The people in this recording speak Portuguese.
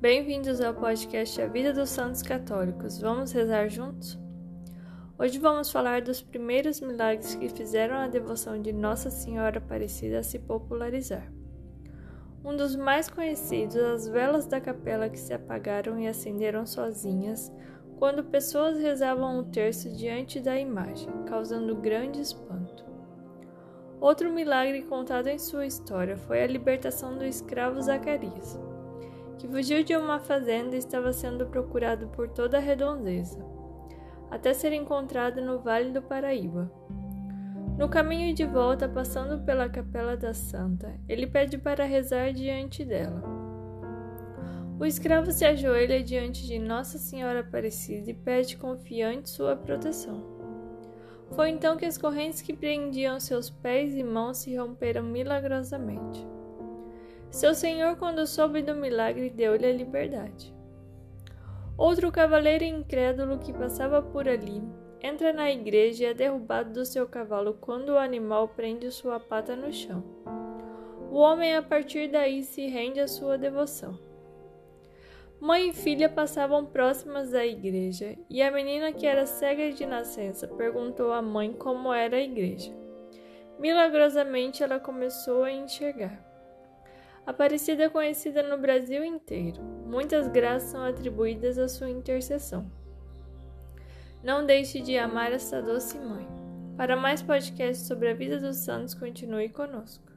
Bem-vindos ao podcast A Vida dos Santos Católicos. Vamos rezar juntos? Hoje vamos falar dos primeiros milagres que fizeram a devoção de Nossa Senhora Aparecida se popularizar. Um dos mais conhecidos, as velas da capela que se apagaram e acenderam sozinhas quando pessoas rezavam o terço diante da imagem, causando grande espanto. Outro milagre contado em sua história foi a libertação do escravo Zacarias, que fugiu de uma fazenda e estava sendo procurado por toda a redondeza, até ser encontrado no Vale do Paraíba. No caminho de volta, passando pela Capela da Santa, ele pede para rezar diante dela. O escravo se ajoelha diante de Nossa Senhora Aparecida e pede confiante sua proteção. Foi então que as correntes que prendiam seus pés e mãos se romperam milagrosamente. Seu senhor, quando soube do milagre, deu-lhe a liberdade. Outro cavaleiro incrédulo que passava por ali entra na igreja e é derrubado do seu cavalo quando o animal prende sua pata no chão. O homem, a partir daí, se rende à sua devoção. Mãe e filha passavam próximas da igreja, e a menina, que era cega de nascença, perguntou à mãe como era a igreja. Milagrosamente ela começou a enxergar. Aparecida é conhecida no Brasil inteiro. Muitas graças são atribuídas à sua intercessão. Não deixe de amar essa doce mãe. Para mais podcasts sobre a vida dos santos, continue conosco.